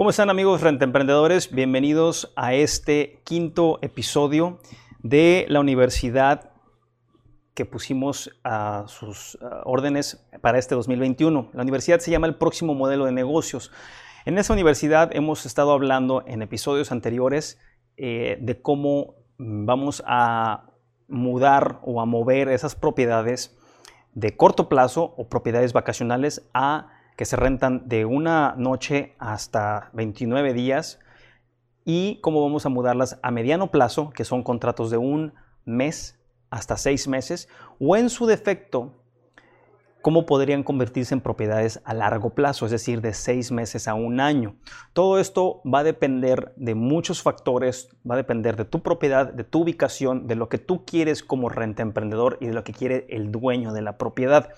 ¿Cómo están amigos rentemprendedores? Bienvenidos a este quinto episodio de la universidad que pusimos a sus órdenes para este 2021. La universidad se llama el próximo modelo de negocios. En esa universidad hemos estado hablando en episodios anteriores eh, de cómo vamos a mudar o a mover esas propiedades de corto plazo o propiedades vacacionales a que se rentan de una noche hasta 29 días y cómo vamos a mudarlas a mediano plazo, que son contratos de un mes hasta seis meses, o en su defecto, cómo podrían convertirse en propiedades a largo plazo, es decir, de seis meses a un año. Todo esto va a depender de muchos factores, va a depender de tu propiedad, de tu ubicación, de lo que tú quieres como renta emprendedor y de lo que quiere el dueño de la propiedad.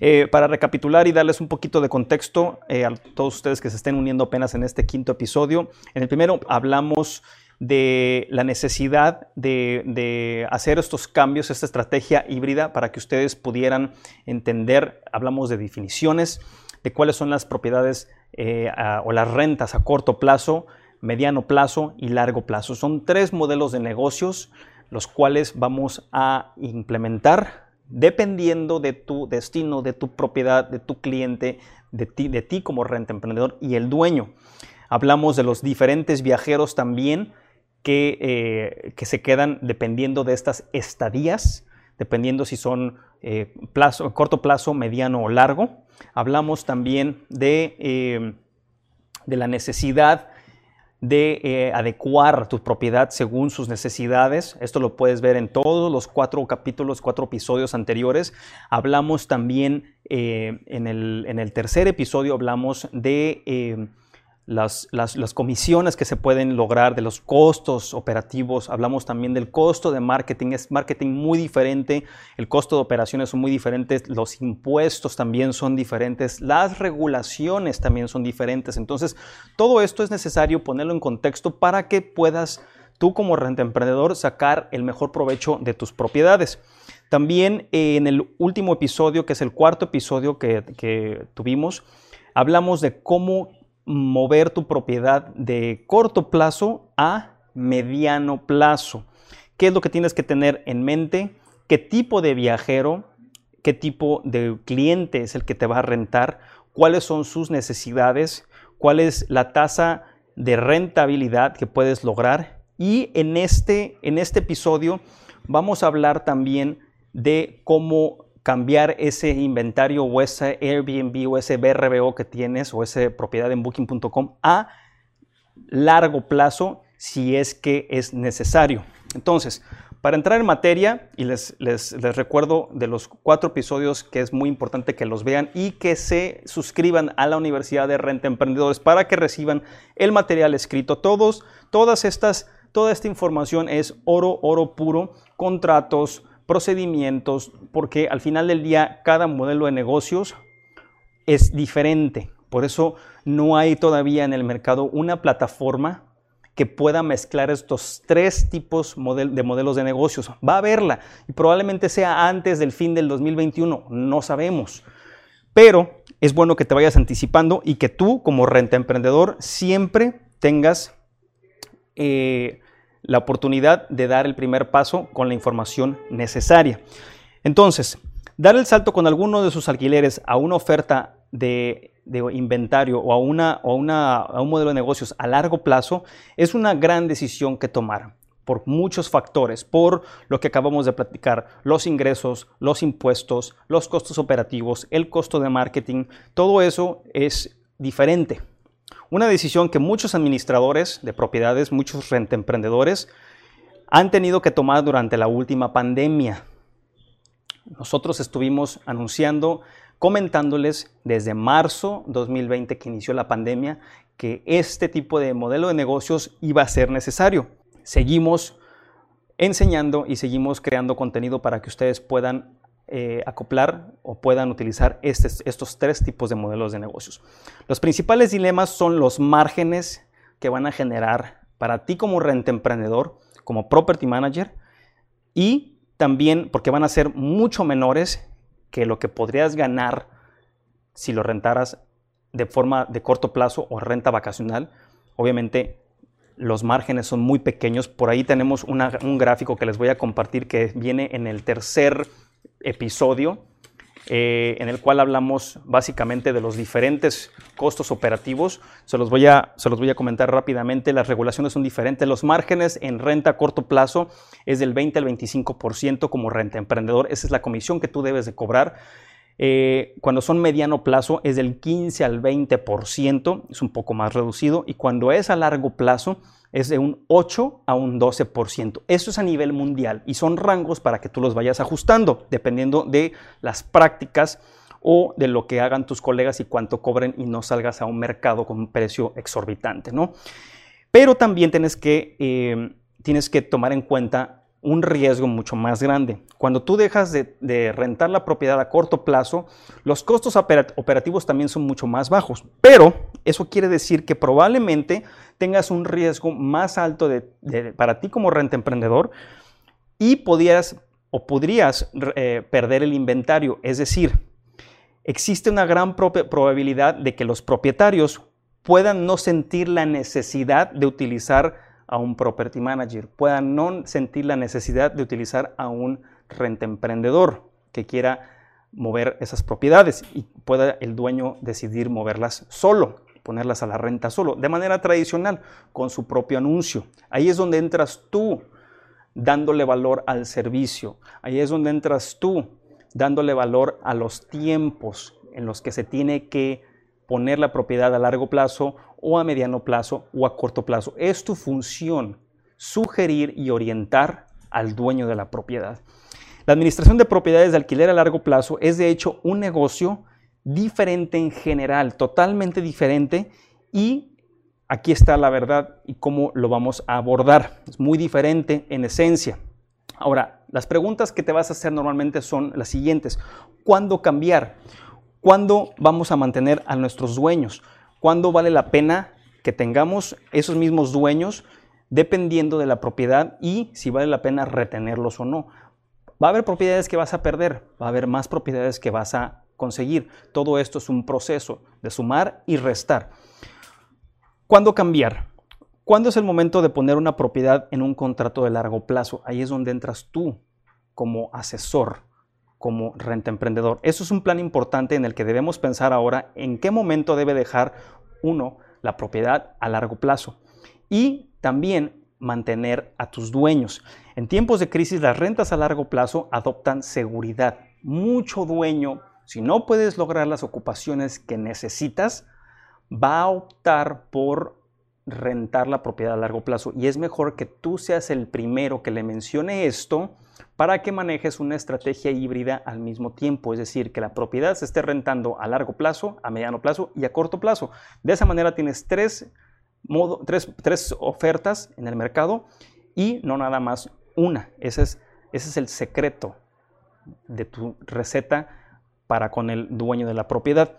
Eh, para recapitular y darles un poquito de contexto eh, a todos ustedes que se estén uniendo apenas en este quinto episodio, en el primero hablamos de la necesidad de, hacer estos cambios, esta estrategia híbrida para que ustedes pudieran entender, hablamos de definiciones, de cuáles son las propiedades eh, o las rentas a corto plazo, mediano plazo y largo plazo. Son tres modelos de negocios los cuales vamos a implementar dependiendo de tu destino, de tu propiedad, de tu cliente, de ti, de ti como renta emprendedor y el dueño. Hablamos de los diferentes viajeros también que, eh, que se quedan dependiendo de estas estadías, dependiendo si son eh, plazo, corto plazo, mediano o largo. Hablamos también de, eh, de la necesidad de eh, adecuar tu propiedad según sus necesidades. Esto lo puedes ver en todos los cuatro capítulos, cuatro episodios anteriores. Hablamos también eh, en, el, en, el, tercer episodio, hablamos de... Eh, las, comisiones que se pueden lograr, de los costos operativos, hablamos también del costo de marketing, es marketing muy diferente, el costo de operaciones son muy diferentes, los impuestos también son diferentes, las regulaciones también son diferentes, entonces todo esto es necesario ponerlo en contexto para que puedas tú como renta emprendedor sacar el mejor provecho de tus propiedades. También eh, en el último episodio, que es el cuarto episodio que, que tuvimos, hablamos de cómo mover tu propiedad de corto plazo a mediano plazo. ¿Qué es lo que tienes que tener en mente? ¿Qué tipo de viajero, qué tipo de cliente es el que te va a rentar? ¿Cuáles son sus necesidades? ¿Cuál es la tasa de rentabilidad que puedes lograr? Y en este, en este episodio vamos a hablar también de cómo cambiar ese inventario o ese Airbnb o ese BRBO que tienes o esa propiedad en booking.com a largo plazo si es que es necesario. Entonces, para entrar en materia, y les, les, recuerdo de los cuatro episodios que es muy importante que los vean y que se suscriban a la Universidad de Renta Emprendedores para que reciban el material escrito. Todos, todas estas, toda esta información es oro, oro puro, contratos, procedimientos, porque al final del día cada modelo de negocios es diferente. Por eso no hay todavía en el mercado una plataforma que pueda mezclar estos tres tipos de modelos de negocios. Va a haberla y probablemente sea antes del fin del 2021, no sabemos. Pero es bueno que te vayas anticipando y que tú como renta emprendedor siempre tengas eh, la oportunidad de dar el primer paso con la información necesaria. Entonces, dar el salto con alguno de sus alquileres a una oferta de, inventario o, a, una, o a un modelo de negocios a largo plazo es una gran decisión que tomar por muchos factores, por lo que acabamos de platicar, los ingresos, los impuestos, los costos operativos, el costo de marketing, todo eso es diferente. Una decisión que muchos administradores de propiedades, muchos rentemprendedores han tenido que tomar durante la última pandemia. Nosotros estuvimos anunciando, comentándoles desde marzo 2020 que inició la pandemia que este tipo de modelo de negocios iba a ser necesario. Seguimos enseñando y seguimos creando contenido para que ustedes puedan eh, acoplar o puedan utilizar estos tres tipos de modelos de negocios. Los principales dilemas son los márgenes que van a generar para ti como renta emprendedor, como property manager, y también porque van a ser mucho menores que lo que podrías ganar si lo rentaras de forma de corto plazo o renta vacacional, obviamente los márgenes son muy pequeños. Por ahí tenemos un gráfico que les voy a compartir que viene en el tercer episodio, eh, en el cual hablamos básicamente de los diferentes costos operativos. Se los, voy a, se los voy a comentar rápidamente. Las regulaciones son diferentes. Los márgenes en renta a corto plazo es del 20 al 25% como renta emprendedor. Esa es la comisión que tú debes de cobrar. Eh, cuando son mediano plazo es del 15 al 20%, es un poco más reducido, y cuando es a largo plazo es de un 8 a un 12%. Eso es a nivel mundial y son rangos para que tú los vayas ajustando dependiendo de las prácticas o de lo que hagan tus colegas y cuánto cobren y no salgas a un mercado con un precio exorbitante, ¿no? Pero también tienes que, eh, tienes que tomar en cuenta un riesgo mucho más grande. Cuando tú dejas de, rentar la propiedad a corto plazo, los costos operativos también son mucho más bajos. Pero eso quiere decir que probablemente tengas un riesgo más alto para ti como renta emprendedor y podrías o podrías eh, perder el inventario. Es decir, existe una gran probabilidad de que los propietarios puedan no sentir la necesidad de utilizar a un property manager, pueda no sentir la necesidad de utilizar a un renta emprendedor que quiera mover esas propiedades y pueda el dueño decidir moverlas solo, ponerlas a la renta solo, de manera tradicional, con su propio anuncio. Ahí es donde entras tú dándole valor al servicio. Ahí es donde entras tú dándole valor a los tiempos en los que se tiene que poner la propiedad a largo plazo o a mediano plazo o a corto plazo. Es tu función sugerir y orientar al dueño de la propiedad. La administración de propiedades de alquiler a largo plazo es de hecho un negocio diferente en general, totalmente diferente y aquí está la verdad y cómo lo vamos a abordar. Es muy diferente en esencia. Ahora, las preguntas que te vas a hacer normalmente son las siguientes. ¿Cuándo cambiar? ¿Cuándo vamos a mantener a nuestros dueños? ¿Cuándo vale la pena que tengamos esos mismos dueños dependiendo de la propiedad y si vale la pena retenerlos o no? Va a haber propiedades que vas a perder, va a haber más propiedades que vas a conseguir. Todo esto es un proceso de sumar y restar. ¿Cuándo cambiar? ¿Cuándo es el momento de poner una propiedad en un contrato de largo plazo? Ahí es donde entras tú como asesor como renta emprendedor. Eso es un plan importante en el que debemos pensar ahora en qué momento debe dejar uno la propiedad a largo plazo y también mantener a tus dueños. En tiempos de crisis las rentas a largo plazo adoptan seguridad. Mucho dueño, si no puedes lograr las ocupaciones que necesitas, va a optar por rentar la propiedad a largo plazo y es mejor que tú seas el primero que le mencione esto para que manejes una estrategia híbrida al mismo tiempo, es decir, que la propiedad se esté rentando a largo plazo, a mediano plazo y a corto plazo. De esa manera tienes tres, tres, ofertas en el mercado y no nada más una. Ese es, ese es el secreto de tu receta para con el dueño de la propiedad.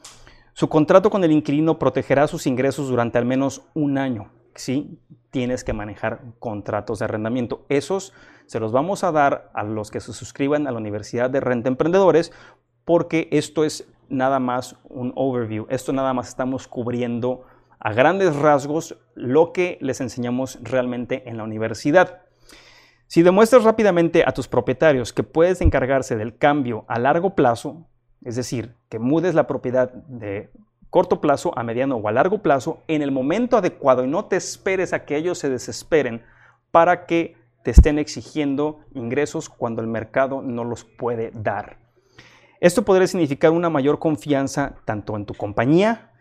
Su contrato con el inquilino protegerá sus ingresos durante al menos un año. ¿sí? Tienes que manejar contratos de arrendamiento. Esos se los vamos a dar a los que se suscriban a la Universidad de Renta Emprendedores porque esto es nada más un overview. Esto nada más estamos cubriendo a grandes rasgos lo que les enseñamos realmente en la universidad. Si demuestras rápidamente a tus propietarios que puedes encargarse del cambio a largo plazo, es decir, que mudes la propiedad de corto plazo, a mediano o a largo plazo, en el momento adecuado y no te esperes a que ellos se desesperen para que te estén exigiendo ingresos cuando el mercado no los puede dar. Esto podría significar una mayor confianza tanto en tu compañía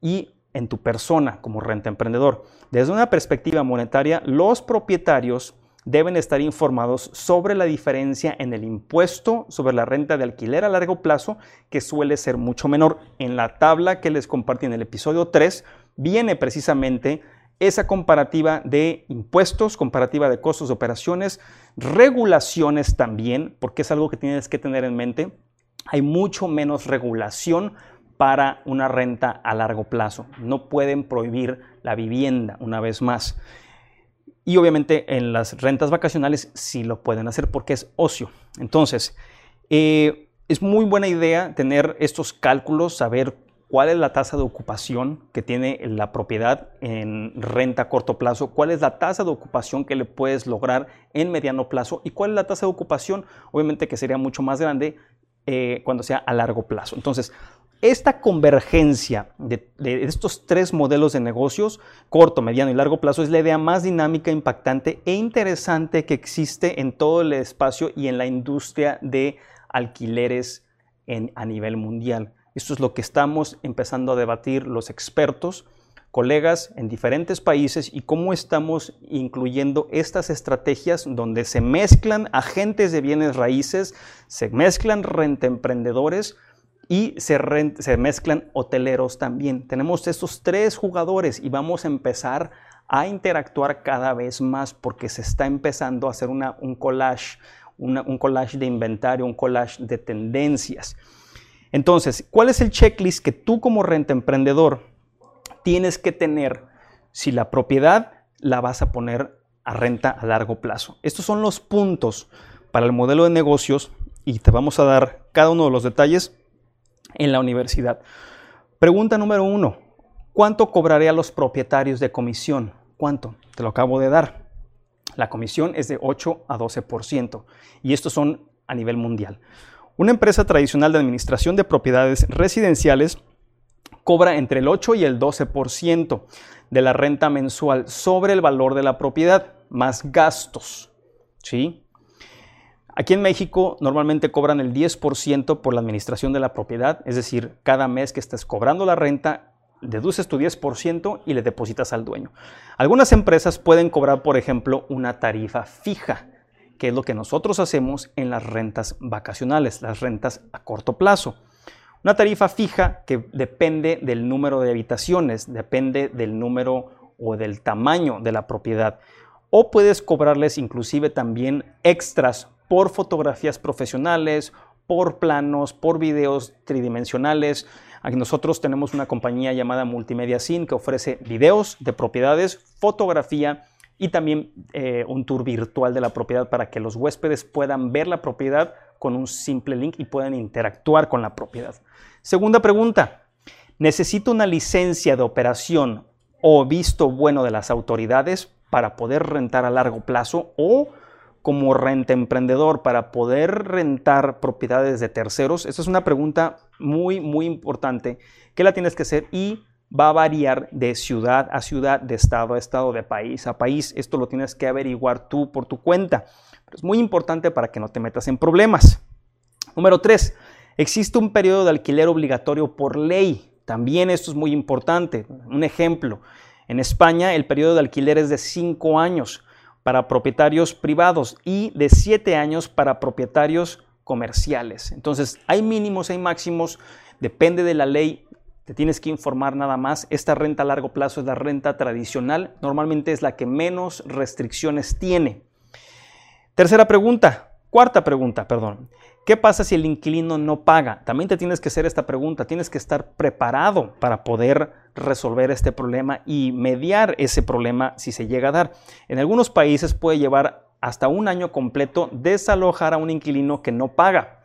y en tu persona como renta emprendedor. Desde una perspectiva monetaria, los propietarios deben estar informados sobre la diferencia en el impuesto sobre la renta de alquiler a largo plazo, que suele ser mucho menor. En la tabla que les compartí en el episodio 3 viene precisamente esa comparativa de impuestos, comparativa de costos de operaciones, regulaciones también, porque es algo que tienes que tener en mente. Hay mucho menos regulación para una renta a largo plazo. No pueden prohibir la vivienda una vez más. Y obviamente en las rentas vacacionales sí lo pueden hacer porque es ocio. Entonces, eh, es muy buena idea tener estos cálculos, saber cuál es la tasa de ocupación que tiene la propiedad en renta a corto plazo, cuál es la tasa de ocupación que le puedes lograr en mediano plazo y cuál es la tasa de ocupación, obviamente que sería mucho más grande eh, cuando sea a largo plazo. Entonces, esta convergencia de, estos tres modelos de negocios, corto, mediano y largo plazo, es la idea más dinámica, impactante e interesante que existe en todo el espacio y en la industria de alquileres a nivel mundial. Esto es lo que estamos empezando a debatir los expertos, colegas en diferentes países y cómo estamos incluyendo estas estrategias donde se mezclan agentes de bienes raíces, se mezclan renta emprendedores y se, mezclan hoteleros también. Tenemos estos tres jugadores y vamos a empezar a interactuar cada vez más porque se está empezando a hacer un collage, un collage de inventario, un collage de tendencias. Entonces, ¿cuál es el checklist que tú como renta emprendedor tienes que tener si la propiedad la vas a poner a renta a largo plazo? Estos son los puntos para el modelo de negocios y te vamos a dar cada uno de los detalles en la universidad. Pregunta número uno, ¿cuánto cobraré a los propietarios de comisión? ¿Cuánto? Te lo acabo de dar. La comisión es de 8 a 12% y estos son a nivel mundial. Una empresa tradicional de administración de propiedades residenciales cobra entre el 8 y el 12% de la renta mensual sobre el valor de la propiedad, más gastos. ¿sí? Aquí en México normalmente cobran el 10% por la administración de la propiedad, es decir, cada mes que estés cobrando la renta, deduces tu 10% y le depositas al dueño. Algunas empresas pueden cobrar, por ejemplo, una tarifa fija que es lo que nosotros hacemos en las rentas vacacionales, las rentas a corto plazo. Una tarifa fija que depende del número de habitaciones, depende del número o del tamaño de la propiedad. O puedes cobrarles inclusive también extras por fotografías profesionales, por planos, por videos tridimensionales. Aquí nosotros tenemos una compañía llamada Multimedia Sin que ofrece videos de propiedades, fotografía y también eh, un tour virtual de la propiedad para que los huéspedes puedan ver la propiedad con un simple link y puedan interactuar con la propiedad. Segunda pregunta, ¿necesito una licencia de operación o visto bueno de las autoridades para poder rentar a largo plazo o como renta emprendedor para poder rentar propiedades de terceros? Esa es una pregunta muy, muy importante que la tienes que hacer y va a variar de ciudad a ciudad, de estado a estado, de país a país. Esto lo tienes que averiguar tú por tu cuenta. Pero es muy importante para que no te metas en problemas. Número 3. Existe un periodo de alquiler obligatorio por ley. También esto es muy importante. Un ejemplo. En España el periodo de alquiler es de 5 años para propietarios privados y de 7 años para propietarios comerciales. Entonces hay mínimos, hay máximos, depende de la ley te tienes que informar nada más. Esta renta a largo plazo es la renta tradicional. Normalmente es la que menos restricciones tiene. Tercera pregunta, cuarta pregunta, perdón. ¿Qué pasa si el inquilino no paga? También te tienes que hacer esta pregunta. Tienes que estar preparado para poder resolver este problema y mediar ese problema si se llega a dar. En algunos países puede llevar hasta un año completo desalojar a un inquilino que no paga.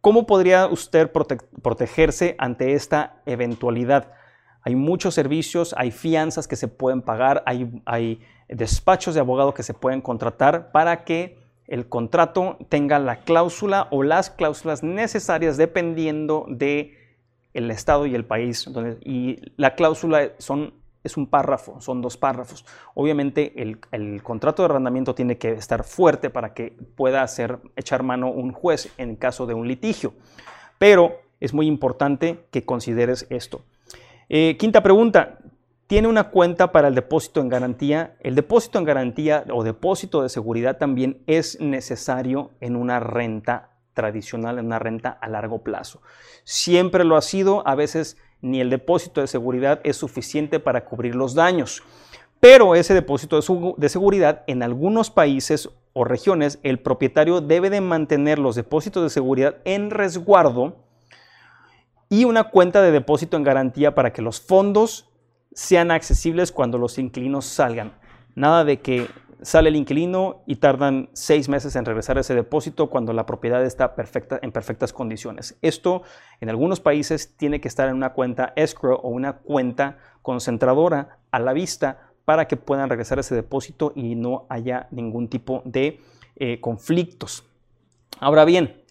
¿Cómo podría usted protegerse ante esta eventualidad? Hay muchos servicios, hay fianzas que se pueden pagar, hay, despachos de abogado que se pueden contratar para que el contrato tenga la cláusula o las cláusulas necesarias dependiendo de el estado y el país. y la cláusula son es un párrafo, son dos párrafos. Obviamente el, contrato de arrendamiento tiene que estar fuerte para que pueda hacer, echar mano un juez en caso de un litigio. Pero es muy importante que consideres esto. Eh, quinta pregunta, ¿tiene una cuenta para el depósito en garantía? El depósito en garantía o depósito de seguridad también es necesario en una renta tradicional, en una renta a largo plazo. Siempre lo ha sido, a veces ni el depósito de seguridad es suficiente para cubrir los daños. Pero ese depósito de, seguridad en algunos países o regiones, el propietario debe de mantener los depósitos de seguridad en resguardo y una cuenta de depósito en garantía para que los fondos sean accesibles cuando los inquilinos salgan. Nada de que sale el inquilino y tardan seis meses en regresar ese depósito cuando la propiedad está perfecta, en perfectas condiciones. Esto en algunos países tiene que estar en una cuenta escrow o una cuenta concentradora a la vista para que puedan regresar ese depósito y no haya ningún tipo de eh, conflictos. Ahora bien,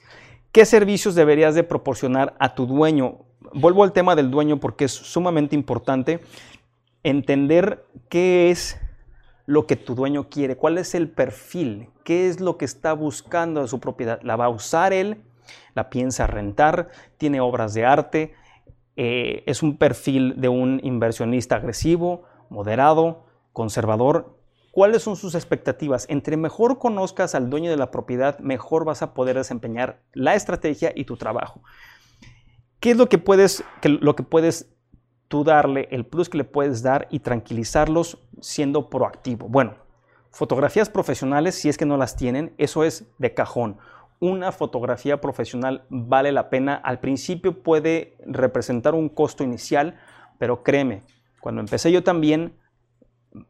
¿qué servicios deberías de proporcionar a tu dueño? Vuelvo al tema del dueño porque es sumamente importante entender qué es lo que tu dueño quiere, cuál es el perfil, qué es lo que está buscando de su propiedad. ¿La va a usar él? ¿La piensa rentar? ¿Tiene obras de arte? Eh, ¿Es un perfil de un inversionista agresivo, moderado, conservador? ¿Cuáles son sus expectativas? Entre mejor conozcas al dueño de la propiedad, mejor vas a poder desempeñar la estrategia y tu trabajo. ¿Qué es lo que puedes, lo que puedes tú darle el plus que le puedes dar y tranquilizarlos siendo proactivo. Bueno, fotografías profesionales, si es que no las tienen, eso es de cajón. Una fotografía profesional vale la pena. Al principio puede representar un costo inicial, pero créeme, cuando empecé yo también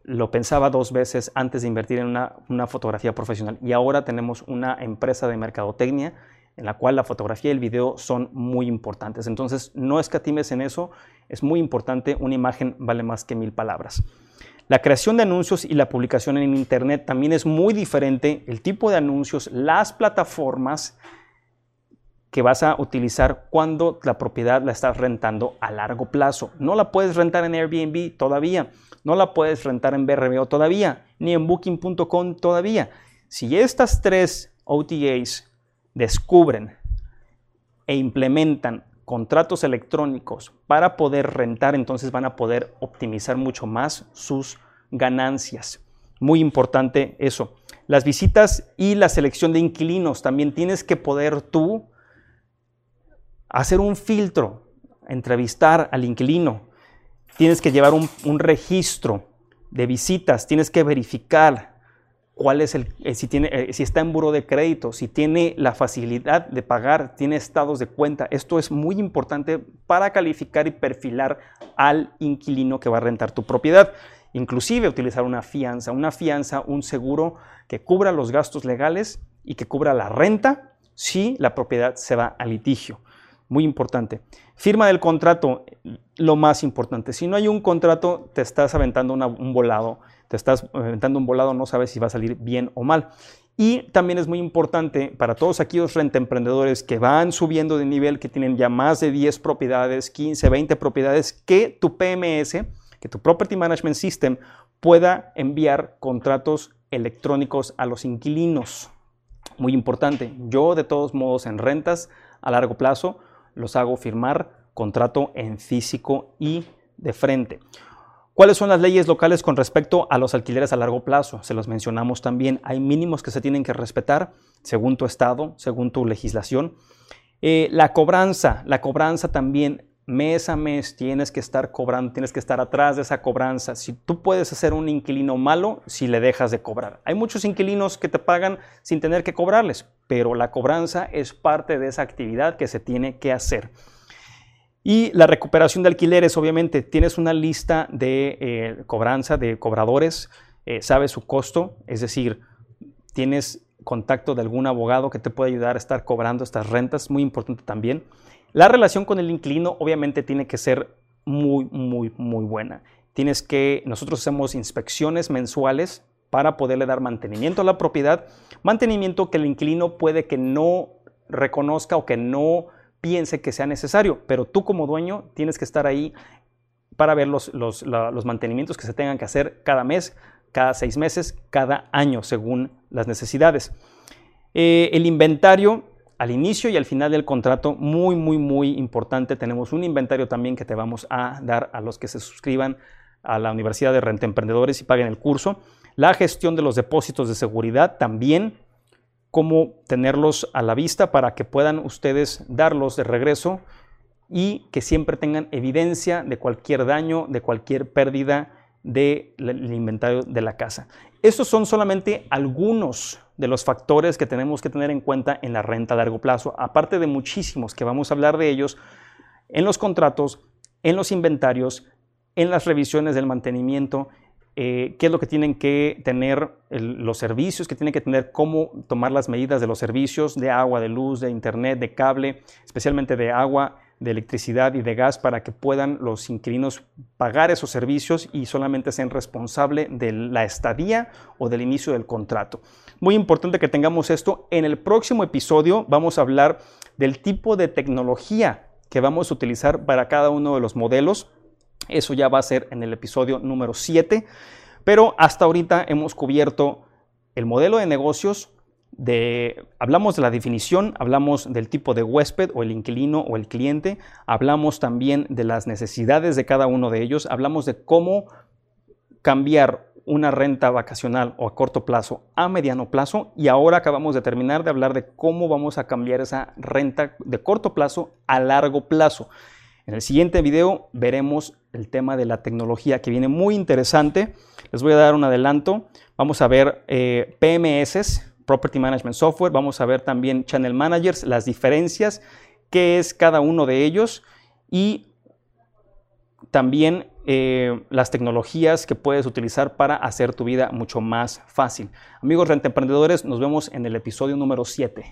lo pensaba dos veces antes de invertir en una, una fotografía profesional. Y ahora tenemos una empresa de mercadotecnia en la cual la fotografía y el video son muy importantes. Entonces, no escatimes en eso, es muy importante, una imagen vale más que mil palabras. La creación de anuncios y la publicación en Internet también es muy diferente, el tipo de anuncios, las plataformas que vas a utilizar cuando la propiedad la estás rentando a largo plazo. No la puedes rentar en Airbnb todavía, no la puedes rentar en BRBO todavía, ni en booking.com todavía. Si estas tres OTAs descubren e implementan contratos electrónicos para poder rentar, entonces van a poder optimizar mucho más sus ganancias. Muy importante eso. Las visitas y la selección de inquilinos, también tienes que poder tú hacer un filtro, entrevistar al inquilino. Tienes que llevar un, un registro de visitas, tienes que verificar cuál es el, eh, si, tiene, eh, si está en buro de crédito, si tiene la facilidad de pagar, tiene estados de cuenta. Esto es muy importante para calificar y perfilar al inquilino que va a rentar tu propiedad. Inclusive utilizar una fianza, una fianza, un seguro que cubra los gastos legales y que cubra la renta si la propiedad se va a litigio. Muy importante. Firma del contrato, lo más importante. Si no hay un contrato, te estás aventando un volado te estás aventando un volado, no sabes si va a salir bien o mal. Y también es muy importante para todos aquellos renta emprendedores que van subiendo de nivel, que tienen ya más de 10 propiedades, 15, 20 propiedades, que tu PMS, que tu Property Management System pueda enviar contratos electrónicos a los inquilinos. Muy importante. Yo de todos modos en rentas a largo plazo los hago firmar contrato en físico y de frente. ¿Cuáles son las leyes locales con respecto a los alquileres a largo plazo? Se los mencionamos también. Hay mínimos que se tienen que respetar según tu estado, según tu legislación. Eh, la cobranza, la cobranza también mes a mes tienes que estar cobrando, tienes que estar atrás de esa cobranza. Si tú puedes hacer un inquilino malo si le dejas de cobrar. Hay muchos inquilinos que te pagan sin tener que cobrarles, pero la cobranza es parte de esa actividad que se tiene que hacer. Y la recuperación de alquileres, obviamente, tienes una lista de eh, cobranza de cobradores, eh, sabes su costo, es decir, tienes contacto de algún abogado que te puede ayudar a estar cobrando estas rentas, muy importante también. La relación con el inquilino, obviamente, tiene que ser muy, muy, muy buena. Tienes que, nosotros hacemos inspecciones mensuales para poderle dar mantenimiento a la propiedad, mantenimiento que el inquilino puede que no reconozca o que no piense que sea necesario, pero tú como dueño tienes que estar ahí para ver los, mantenimientos que se tengan que hacer cada mes, cada seis meses, cada año, según las necesidades. Eh, el inventario al inicio y al final del contrato, muy, muy, muy importante. Tenemos un inventario también que te vamos a dar a los que se suscriban a la Universidad de Renta Emprendedores y paguen el curso. La gestión de los depósitos de seguridad también cómo tenerlos a la vista para que puedan ustedes darlos de regreso y que siempre tengan evidencia de cualquier daño, de cualquier pérdida del inventario de la casa. Estos son solamente algunos de los factores que tenemos que tener en cuenta en la renta a largo plazo, aparte de muchísimos que vamos a hablar de ellos en los contratos, en los inventarios, en las revisiones del mantenimiento, eh, qué es lo que tienen que tener los servicios, que tienen que tener, cómo tomar las medidas de los servicios de agua, de luz, de internet, de cable, especialmente de agua, de electricidad y de gas para que puedan los inquilinos pagar esos servicios y solamente sean responsables de la estadía o del inicio del contrato. Muy importante que tengamos esto. En el próximo episodio vamos a hablar del tipo de tecnología que vamos a utilizar para cada uno de los modelos eso ya va a ser en el episodio número 7. Pero hasta ahorita hemos cubierto el modelo de negocios, hablamos de la definición, hablamos del tipo de huésped o el inquilino o el cliente, hablamos también de las necesidades de cada uno de ellos, hablamos de cómo cambiar una renta vacacional o a corto plazo a mediano plazo y ahora acabamos de terminar de hablar de cómo vamos a cambiar esa renta de corto plazo a largo plazo. En el siguiente video veremos el tema de la tecnología que viene muy interesante. Les voy a dar un adelanto. Vamos a ver eh, PMS, Property Management Software. Vamos a ver también Channel Managers, las diferencias, qué es cada uno de ellos y también eh, las tecnologías que puedes utilizar para hacer tu vida mucho más fácil. Amigos rentemprendedores, nos vemos en el episodio número 7.